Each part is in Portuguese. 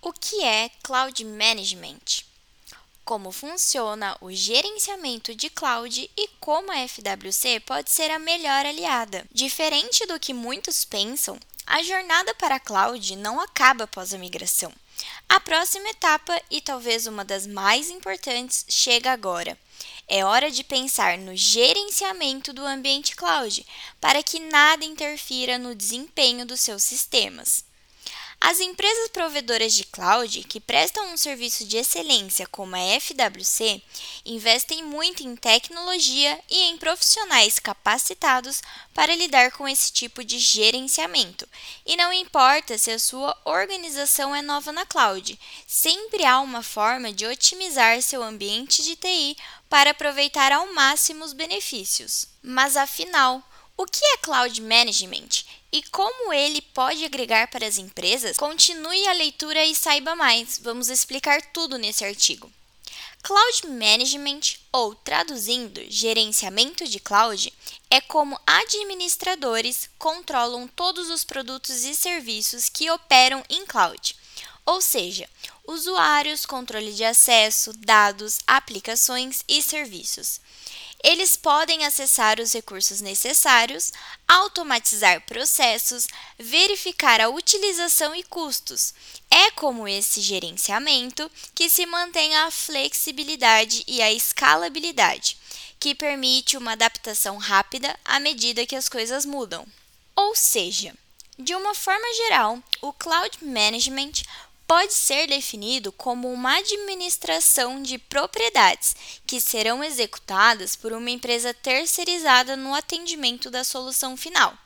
O que é Cloud Management? Como funciona o gerenciamento de cloud e como a FWC pode ser a melhor aliada. Diferente do que muitos pensam, a jornada para a cloud não acaba após a migração. A próxima etapa, e talvez uma das mais importantes, chega agora. É hora de pensar no gerenciamento do ambiente cloud, para que nada interfira no desempenho dos seus sistemas. As empresas provedoras de cloud que prestam um serviço de excelência como a FWC investem muito em tecnologia e em profissionais capacitados para lidar com esse tipo de gerenciamento. E não importa se a sua organização é nova na cloud, sempre há uma forma de otimizar seu ambiente de TI para aproveitar ao máximo os benefícios. Mas afinal, o que é Cloud Management e como ele pode agregar para as empresas? Continue a leitura e saiba mais. Vamos explicar tudo nesse artigo. Cloud Management, ou traduzindo, gerenciamento de cloud, é como administradores controlam todos os produtos e serviços que operam em cloud, ou seja, usuários, controle de acesso, dados, aplicações e serviços. Eles podem acessar os recursos necessários, automatizar processos, verificar a utilização e custos. É como esse gerenciamento que se mantém a flexibilidade e a escalabilidade, que permite uma adaptação rápida à medida que as coisas mudam. Ou seja, de uma forma geral, o Cloud Management pode ser definido como uma administração de propriedades que serão executadas por uma empresa terceirizada no atendimento da solução final.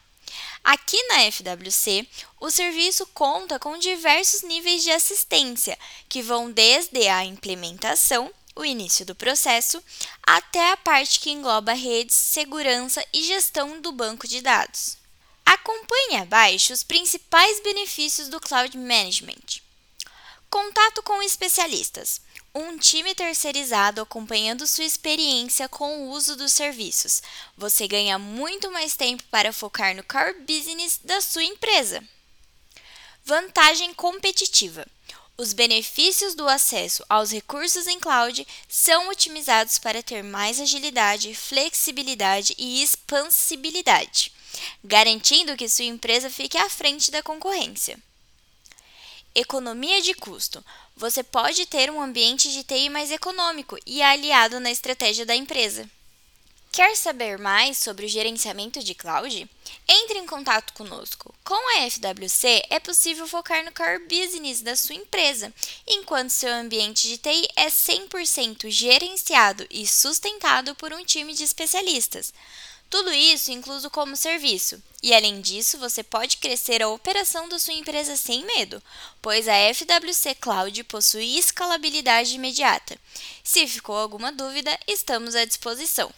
Aqui na FWC, o serviço conta com diversos níveis de assistência, que vão desde a implementação, o início do processo, até a parte que engloba redes, segurança e gestão do banco de dados. Acompanhe abaixo os principais benefícios do Cloud Management. Contato com especialistas. Um time terceirizado acompanhando sua experiência com o uso dos serviços. Você ganha muito mais tempo para focar no core business da sua empresa. Vantagem competitiva. Os benefícios do acesso aos recursos em cloud são otimizados para ter mais agilidade, flexibilidade e expansibilidade, garantindo que sua empresa fique à frente da concorrência. Economia de custo. Você pode ter um ambiente de TI mais econômico e aliado na estratégia da empresa. Quer saber mais sobre o gerenciamento de cloud? Entre em contato conosco. Com a FWC é possível focar no core business da sua empresa, enquanto seu ambiente de TI é 100% gerenciado e sustentado por um time de especialistas. Tudo isso incluso como serviço. E além disso, você pode crescer a operação da sua empresa sem medo, pois a FWC Cloud possui escalabilidade imediata. Se ficou alguma dúvida, estamos à disposição.